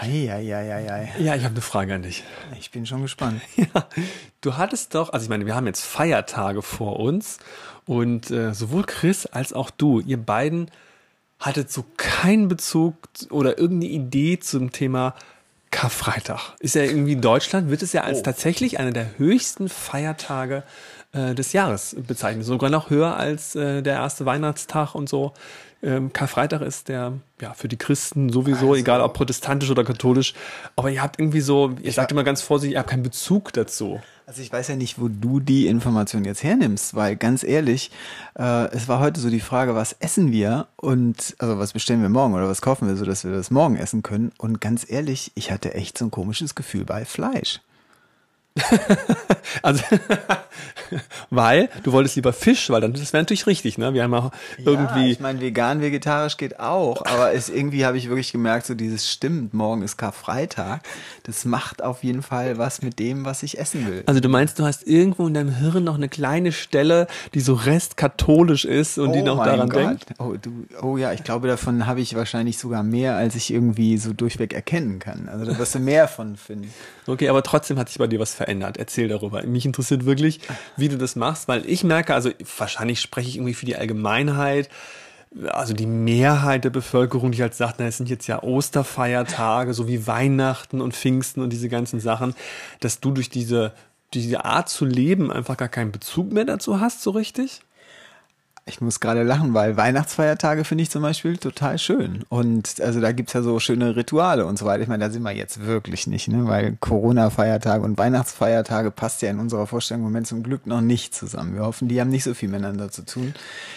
Eieieiei. Ja, ich habe eine Frage an dich. Ich bin schon gespannt. Ja, du hattest doch, also ich meine, wir haben jetzt Feiertage vor uns und äh, sowohl Chris als auch du, ihr beiden hattet so keinen Bezug oder irgendeine Idee zum Thema Karfreitag. Ist ja irgendwie in Deutschland, wird es ja als oh. tatsächlich einer der höchsten Feiertage äh, des Jahres bezeichnet. Sogar noch höher als äh, der erste Weihnachtstag und so. Ähm, Karfreitag ist der, ja, für die Christen sowieso, also, egal ob protestantisch oder katholisch. Aber ihr habt irgendwie so, ihr sagt immer ganz vorsichtig, ihr habt keinen Bezug dazu. Also ich weiß ja nicht, wo du die Information jetzt hernimmst, weil ganz ehrlich, äh, es war heute so die Frage, was essen wir und also was bestellen wir morgen oder was kaufen wir, so dass wir das morgen essen können. Und ganz ehrlich, ich hatte echt so ein komisches Gefühl bei Fleisch. also, weil du wolltest lieber Fisch, weil dann das wäre natürlich richtig, ne? Wir haben auch irgendwie. Ja, ich meine, vegan, vegetarisch geht auch, aber es irgendwie habe ich wirklich gemerkt, so dieses stimmt, morgen ist Karfreitag. Das macht auf jeden Fall was mit dem, was ich essen will. Also du meinst, du hast irgendwo in deinem Hirn noch eine kleine Stelle, die so restkatholisch ist und oh die noch daran Gott. denkt? Oh, du, oh ja, ich glaube, davon habe ich wahrscheinlich sogar mehr, als ich irgendwie so durchweg erkennen kann. Also da wirst du mehr von finden. Okay, aber trotzdem hat sich bei dir was verändert. Erzähl darüber. Mich interessiert wirklich, wie du das machst, weil ich merke, also wahrscheinlich spreche ich irgendwie für die Allgemeinheit, also die Mehrheit der Bevölkerung, die halt sagt, na, es sind jetzt ja Osterfeiertage, so wie Weihnachten und Pfingsten und diese ganzen Sachen, dass du durch diese, diese Art zu leben einfach gar keinen Bezug mehr dazu hast, so richtig? Ich muss gerade lachen, weil Weihnachtsfeiertage finde ich zum Beispiel total schön. Und also da gibt's ja so schöne Rituale und so weiter. Ich meine, da sind wir jetzt wirklich nicht, ne? Weil Corona-Feiertage und Weihnachtsfeiertage passt ja in unserer Vorstellung im Moment zum Glück noch nicht zusammen. Wir hoffen, die haben nicht so viel miteinander zu tun.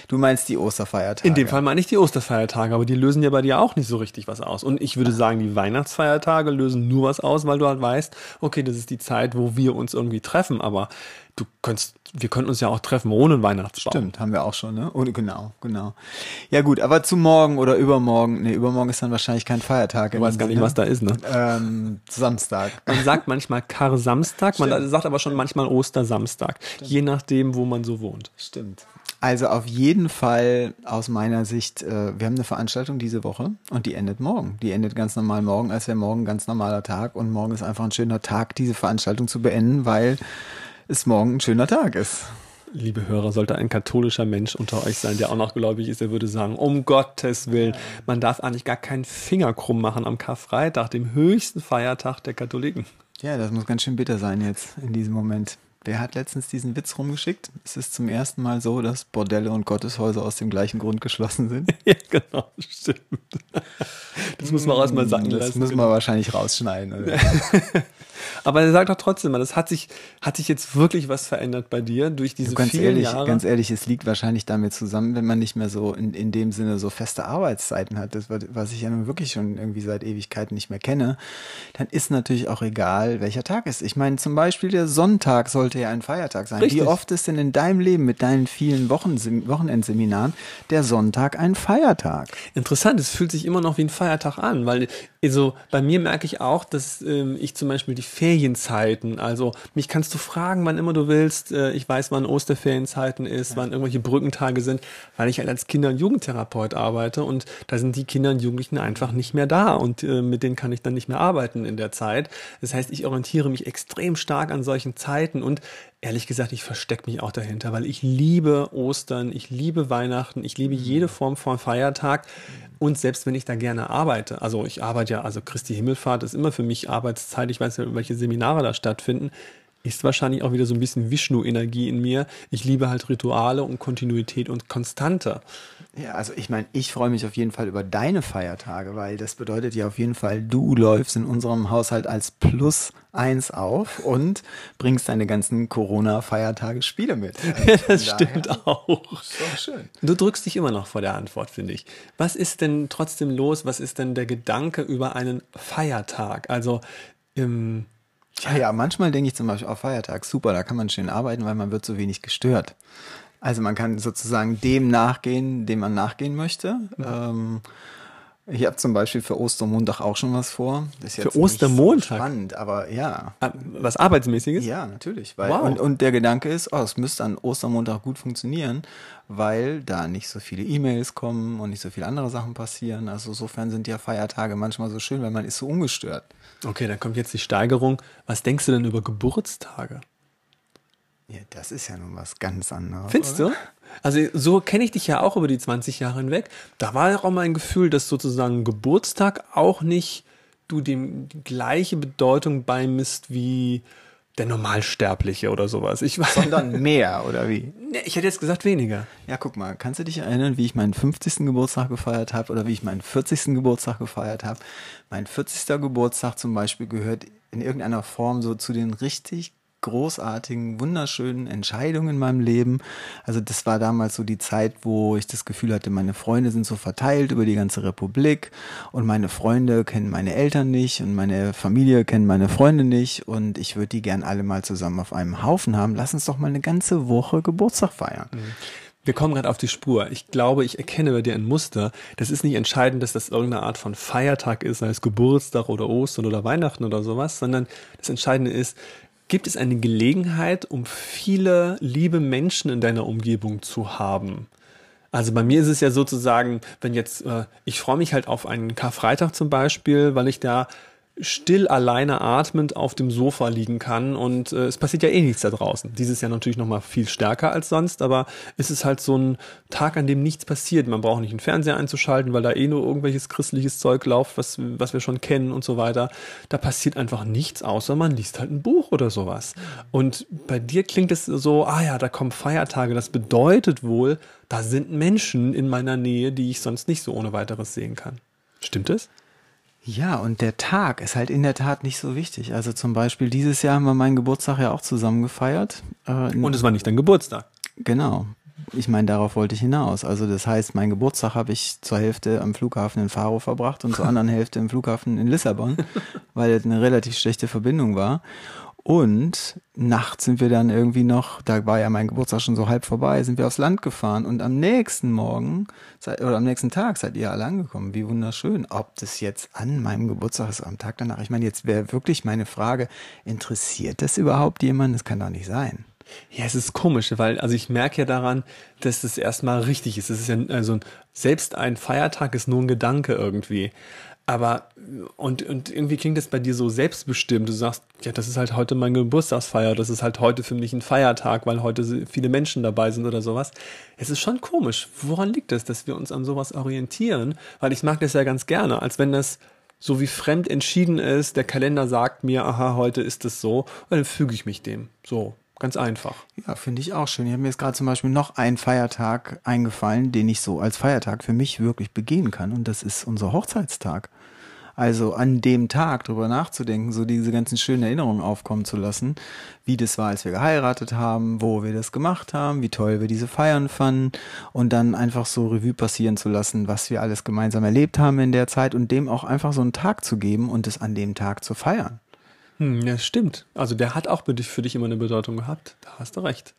Du meinst die Osterfeiertage. In dem Fall meine ich die Osterfeiertage, aber die lösen ja bei dir auch nicht so richtig was aus. Und ich würde sagen, die Weihnachtsfeiertage lösen nur was aus, weil du halt weißt, okay, das ist die Zeit, wo wir uns irgendwie treffen. Aber du könntest, wir könnten uns ja auch treffen ohne Weihnachtsbaum. Stimmt, haben wir auch schon, ne? Und genau, genau. Ja gut, aber zu morgen oder übermorgen, ne, übermorgen ist dann wahrscheinlich kein Feiertag. Du weißt gar nicht, was da ist, ne? Ähm, Samstag. Man sagt manchmal Kar-Samstag, man sagt aber schon manchmal Ostersamstag, Stimmt. je nachdem, wo man so wohnt. Stimmt. Also auf jeden Fall aus meiner Sicht, äh, wir haben eine Veranstaltung diese Woche und die endet morgen. Die endet ganz normal morgen, als wäre morgen ein ganz normaler Tag und morgen ist einfach ein schöner Tag, diese Veranstaltung zu beenden, weil es morgen ein schöner Tag ist. Liebe Hörer, sollte ein katholischer Mensch unter euch sein, der auch noch gläubig ist, er würde sagen, um Gottes Willen, man darf eigentlich gar keinen Finger krumm machen am Karfreitag, dem höchsten Feiertag der Katholiken. Ja, das muss ganz schön bitter sein jetzt in diesem Moment. Wer hat letztens diesen Witz rumgeschickt? Es ist zum ersten Mal so, dass Bordelle und Gotteshäuser aus dem gleichen Grund geschlossen sind. ja, genau, stimmt. Das muss man auch erstmal sagen lassen. Das muss man wahrscheinlich rausschneiden. Aber er sagt doch trotzdem, das hat sich, hat sich jetzt wirklich was verändert bei dir durch diese ganz vielen ehrlich, Jahre? Ganz ehrlich, es liegt wahrscheinlich damit zusammen, wenn man nicht mehr so in, in dem Sinne so feste Arbeitszeiten hat, das, was ich ja nun wirklich schon irgendwie seit Ewigkeiten nicht mehr kenne, dann ist natürlich auch egal, welcher Tag ist. Ich meine, zum Beispiel der Sonntag sollte ja ein Feiertag sein. Richtig. Wie oft ist denn in deinem Leben mit deinen vielen Wochen, Wochenendseminaren der Sonntag ein Feiertag? Interessant, es fühlt sich immer noch wie ein Feiertag an, weil also bei mir merke ich auch, dass ähm, ich zum Beispiel die Ferienzeiten, also mich kannst du fragen, wann immer du willst. Äh, ich weiß, wann Osterferienzeiten ist, ja. wann irgendwelche Brückentage sind, weil ich halt als Kinder- und Jugendtherapeut arbeite und da sind die Kinder und Jugendlichen einfach nicht mehr da und äh, mit denen kann ich dann nicht mehr arbeiten in der Zeit. Das heißt, ich orientiere mich extrem stark an solchen Zeiten und ehrlich gesagt, ich verstecke mich auch dahinter, weil ich liebe Ostern, ich liebe Weihnachten, ich liebe jede Form von Feiertag. Und selbst wenn ich da gerne arbeite, also ich arbeite ja, also Christi Himmelfahrt ist immer für mich Arbeitszeit, ich weiß ja, welche Seminare da stattfinden, ist wahrscheinlich auch wieder so ein bisschen Vishnu-Energie in mir. Ich liebe halt Rituale und Kontinuität und Konstante. Ja, also ich meine, ich freue mich auf jeden Fall über deine Feiertage, weil das bedeutet ja auf jeden Fall, du läufst in unserem Haushalt als Plus eins auf und bringst deine ganzen Corona-Feiertage Spiele mit. Also das stimmt auch. Ist doch schön. Du drückst dich immer noch vor der Antwort, finde ich. Was ist denn trotzdem los? Was ist denn der Gedanke über einen Feiertag? Also, im Ja, ja, manchmal denke ich zum Beispiel auf Feiertag, super, da kann man schön arbeiten, weil man wird so wenig gestört. Also man kann sozusagen dem nachgehen, dem man nachgehen möchte. Ähm, ich habe zum Beispiel für Ostermontag auch schon was vor. Das ist für Ostermontag? So spannend, aber ja. Ah, was Arbeitsmäßiges? Ja, natürlich. Weil, wow. und, und der Gedanke ist, oh, es müsste an Ostermontag gut funktionieren, weil da nicht so viele E-Mails kommen und nicht so viele andere Sachen passieren. Also insofern sind ja Feiertage manchmal so schön, weil man ist so ungestört. Okay, dann kommt jetzt die Steigerung. Was denkst du denn über Geburtstage? Ja, das ist ja nun was ganz anderes. Findest oder? du? Also so kenne ich dich ja auch über die 20 Jahre hinweg. Da war ja auch mal ein Gefühl, dass sozusagen Geburtstag auch nicht du dem die gleiche Bedeutung beimisst wie der Normalsterbliche oder sowas. Ich weiß. Sondern mehr, oder wie? Nee, ich hätte jetzt gesagt weniger. Ja, guck mal, kannst du dich erinnern, wie ich meinen 50. Geburtstag gefeiert habe oder wie ich meinen 40. Geburtstag gefeiert habe? Mein 40. Geburtstag zum Beispiel gehört in irgendeiner Form so zu den richtig großartigen, wunderschönen Entscheidungen in meinem Leben. Also das war damals so die Zeit, wo ich das Gefühl hatte, meine Freunde sind so verteilt über die ganze Republik und meine Freunde kennen meine Eltern nicht und meine Familie kennen meine Freunde nicht und ich würde die gern alle mal zusammen auf einem Haufen haben. Lass uns doch mal eine ganze Woche Geburtstag feiern. Mhm. Wir kommen gerade auf die Spur. Ich glaube, ich erkenne bei dir ein Muster. Das ist nicht entscheidend, dass das irgendeine Art von Feiertag ist, sei es Geburtstag oder Ostern oder Weihnachten oder sowas, sondern das Entscheidende ist, Gibt es eine Gelegenheit, um viele liebe Menschen in deiner Umgebung zu haben? Also bei mir ist es ja sozusagen, wenn jetzt, äh, ich freue mich halt auf einen Karfreitag zum Beispiel, weil ich da still alleine atmend auf dem Sofa liegen kann und äh, es passiert ja eh nichts da draußen. Dieses Jahr natürlich noch mal viel stärker als sonst, aber es ist halt so ein Tag, an dem nichts passiert. Man braucht nicht einen Fernseher einzuschalten, weil da eh nur irgendwelches christliches Zeug läuft, was, was wir schon kennen und so weiter. Da passiert einfach nichts, außer man liest halt ein Buch oder sowas. Und bei dir klingt es so, ah ja, da kommen Feiertage. Das bedeutet wohl, da sind Menschen in meiner Nähe, die ich sonst nicht so ohne weiteres sehen kann. Stimmt es? Ja, und der Tag ist halt in der Tat nicht so wichtig. Also zum Beispiel dieses Jahr haben wir meinen Geburtstag ja auch zusammen gefeiert. Äh, und es war nicht dein Geburtstag. Genau. Ich meine, darauf wollte ich hinaus. Also das heißt, mein Geburtstag habe ich zur Hälfte am Flughafen in Faro verbracht und zur anderen Hälfte im Flughafen in Lissabon, weil es eine relativ schlechte Verbindung war. Und nachts sind wir dann irgendwie noch, da war ja mein Geburtstag schon so halb vorbei, sind wir aufs Land gefahren und am nächsten Morgen oder am nächsten Tag seid ihr alle angekommen. Wie wunderschön. Ob das jetzt an meinem Geburtstag ist, am Tag danach. Ich meine, jetzt wäre wirklich meine Frage, interessiert das überhaupt jemand? Das kann doch nicht sein. Ja, es ist komisch, weil, also ich merke ja daran, dass es erstmal richtig ist. Es ist ja, also selbst ein Feiertag ist nur ein Gedanke irgendwie. Aber und, und irgendwie klingt das bei dir so selbstbestimmt. Du sagst, ja, das ist halt heute mein Geburtstagsfeier, das ist halt heute für mich ein Feiertag, weil heute viele Menschen dabei sind oder sowas. Es ist schon komisch. Woran liegt es, dass wir uns an sowas orientieren? Weil ich mag das ja ganz gerne, als wenn das so wie fremd entschieden ist, der Kalender sagt mir, aha, heute ist es so, und dann füge ich mich dem. So, Ganz einfach. Ja, finde ich auch schön. Ich habe mir jetzt gerade zum Beispiel noch einen Feiertag eingefallen, den ich so als Feiertag für mich wirklich begehen kann. Und das ist unser Hochzeitstag. Also an dem Tag drüber nachzudenken, so diese ganzen schönen Erinnerungen aufkommen zu lassen, wie das war, als wir geheiratet haben, wo wir das gemacht haben, wie toll wir diese Feiern fanden und dann einfach so Revue passieren zu lassen, was wir alles gemeinsam erlebt haben in der Zeit und dem auch einfach so einen Tag zu geben und es an dem Tag zu feiern. Hm, ja, stimmt. Also der hat auch für dich, für dich immer eine Bedeutung gehabt. Da hast du recht.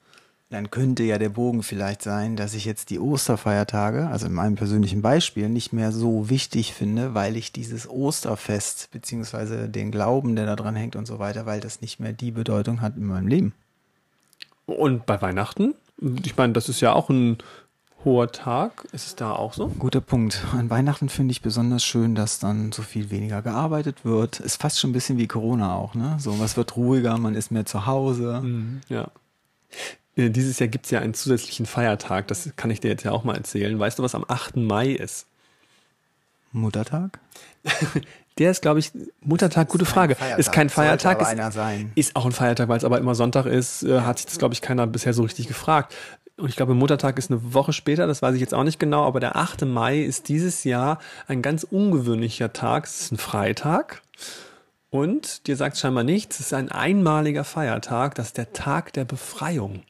Dann könnte ja der Bogen vielleicht sein, dass ich jetzt die Osterfeiertage, also in meinem persönlichen Beispiel, nicht mehr so wichtig finde, weil ich dieses Osterfest beziehungsweise den Glauben, der da dran hängt und so weiter, weil das nicht mehr die Bedeutung hat in meinem Leben. Und bei Weihnachten? Ich meine, das ist ja auch ein hoher Tag. Ist es da auch so? Guter Punkt. An Weihnachten finde ich besonders schön, dass dann so viel weniger gearbeitet wird. Ist fast schon ein bisschen wie Corona auch, ne? So, was wird ruhiger, man ist mehr zu Hause. Mhm, ja. Äh, dieses Jahr gibt es ja einen zusätzlichen Feiertag, das kann ich dir jetzt ja auch mal erzählen. Weißt du, was am 8. Mai ist? Muttertag? Der ist, glaube ich, Muttertag, gute Frage. Feiertag. Ist kein Feiertag. Ist, einer sein. ist auch ein Feiertag, weil es aber immer Sonntag ist, äh, hat sich das, glaube ich, keiner bisher so richtig gefragt. Und ich glaube, Muttertag ist eine Woche später, das weiß ich jetzt auch nicht genau, aber der 8. Mai ist dieses Jahr ein ganz ungewöhnlicher Tag. Es ist ein Freitag. Und dir sagt scheinbar nichts, es ist ein einmaliger Feiertag, das ist der Tag der Befreiung.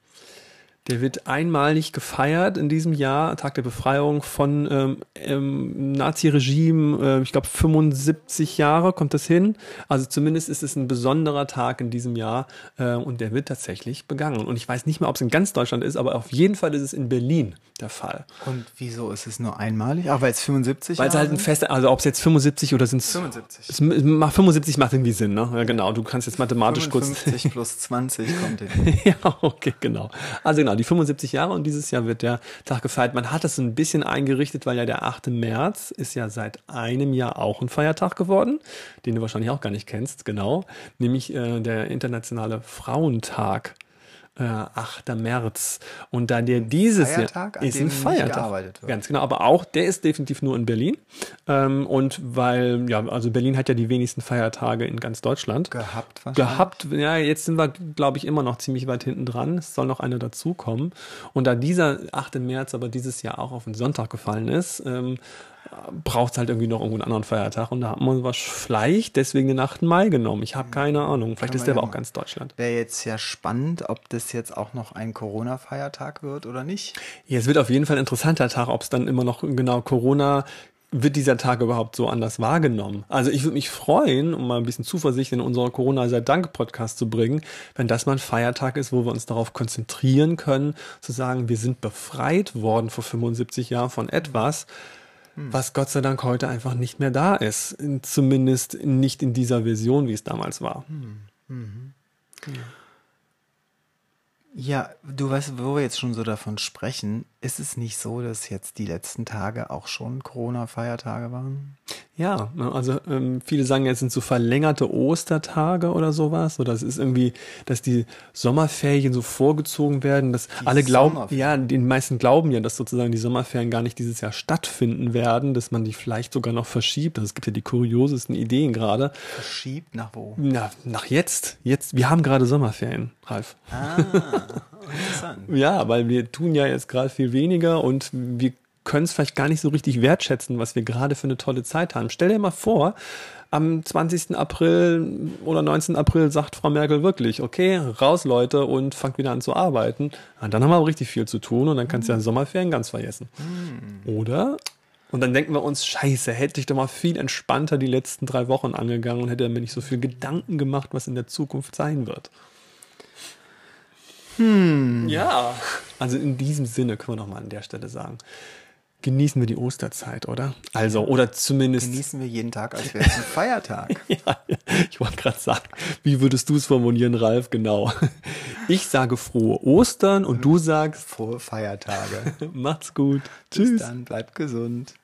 Der wird einmalig gefeiert in diesem Jahr, Tag der Befreiung von ähm, ähm, Nazi-Regime, äh, ich glaube 75 Jahre kommt das hin. Also zumindest ist es ein besonderer Tag in diesem Jahr äh, und der wird tatsächlich begangen. Und ich weiß nicht mehr, ob es in ganz Deutschland ist, aber auf jeden Fall ist es in Berlin der Fall. Und wieso ist es nur einmalig? Ach, weil es 75 Weil es halt ein fest, also ob es jetzt 75 oder sind es 75. Es macht 75 macht irgendwie Sinn, ne? Ja, genau. Du kannst jetzt mathematisch 55 kurz. plus 20 kommt hin. ja, okay, genau. Also genau, die 75 Jahre und dieses Jahr wird der Tag gefeiert. Man hat das ein bisschen eingerichtet, weil ja der 8. März ist ja seit einem Jahr auch ein Feiertag geworden, den du wahrscheinlich auch gar nicht kennst, genau. Nämlich äh, der internationale Frauentag äh, 8. März. Und da der dieses Feiertag, Jahr ist ein Feiertag. gearbeitet wird. Ganz genau, aber auch, der ist definitiv nur in Berlin. Ähm, und weil, ja, also Berlin hat ja die wenigsten Feiertage in ganz Deutschland. Gehabt wahrscheinlich. Gehabt, ja, jetzt sind wir, glaube ich, immer noch ziemlich weit hinten dran. Es soll noch einer dazukommen. Und da dieser 8. März aber dieses Jahr auch auf den Sonntag gefallen ist, ähm, braucht es halt irgendwie noch irgendwo einen anderen Feiertag. Und da haben wir was vielleicht deswegen den 8. Mai genommen. Ich habe keine Ahnung. Vielleicht ist man der aber auch ganz Deutschland. Wäre jetzt ja spannend, ob das jetzt auch noch ein Corona-Feiertag wird oder nicht. Ja, es wird auf jeden Fall ein interessanter Tag, ob es dann immer noch genau Corona wird dieser Tag überhaupt so anders wahrgenommen? Also ich würde mich freuen, um mal ein bisschen Zuversicht in unsere Corona sei Dank Podcast zu bringen, wenn das mal ein Feiertag ist, wo wir uns darauf konzentrieren können, zu sagen, wir sind befreit worden vor 75 Jahren von etwas, was Gott sei Dank heute einfach nicht mehr da ist. Zumindest nicht in dieser Version, wie es damals war. Ja, du weißt, wo wir jetzt schon so davon sprechen, ist es nicht so, dass jetzt die letzten Tage auch schon Corona-Feiertage waren? Ja, ne, also ähm, viele sagen, jetzt sind so verlängerte Ostertage oder sowas. Oder es ist irgendwie, dass die Sommerferien so vorgezogen werden, dass alle glauben, ja, die meisten glauben ja, dass sozusagen die Sommerferien gar nicht dieses Jahr stattfinden werden, dass man die vielleicht sogar noch verschiebt. Also es gibt ja die kuriosesten Ideen gerade. Verschiebt nach wo? Na, nach jetzt, jetzt, wir haben gerade Sommerferien, Ralf. Ah, interessant. Ja, weil wir tun ja jetzt gerade viel weniger und wir können es vielleicht gar nicht so richtig wertschätzen, was wir gerade für eine tolle Zeit haben. Stell dir mal vor, am 20. April oder 19. April sagt Frau Merkel wirklich, okay, raus Leute und fangt wieder an zu arbeiten. Ja, dann haben wir aber richtig viel zu tun und dann kannst du ja Sommerferien ganz vergessen. Oder? Und dann denken wir uns, scheiße, hätte ich doch mal viel entspannter die letzten drei Wochen angegangen und hätte mir nicht so viel Gedanken gemacht, was in der Zukunft sein wird. Hm. Ja. Also in diesem Sinne können wir noch mal an der Stelle sagen, genießen wir die Osterzeit, oder? Also, oder zumindest. Genießen wir jeden Tag, als wäre es ein Feiertag. Ja, ich wollte gerade sagen, wie würdest du es formulieren, Ralf? Genau. Ich sage frohe Ostern und du sagst, Frohe Feiertage. macht's gut. Bis Tschüss. dann, bleibt gesund.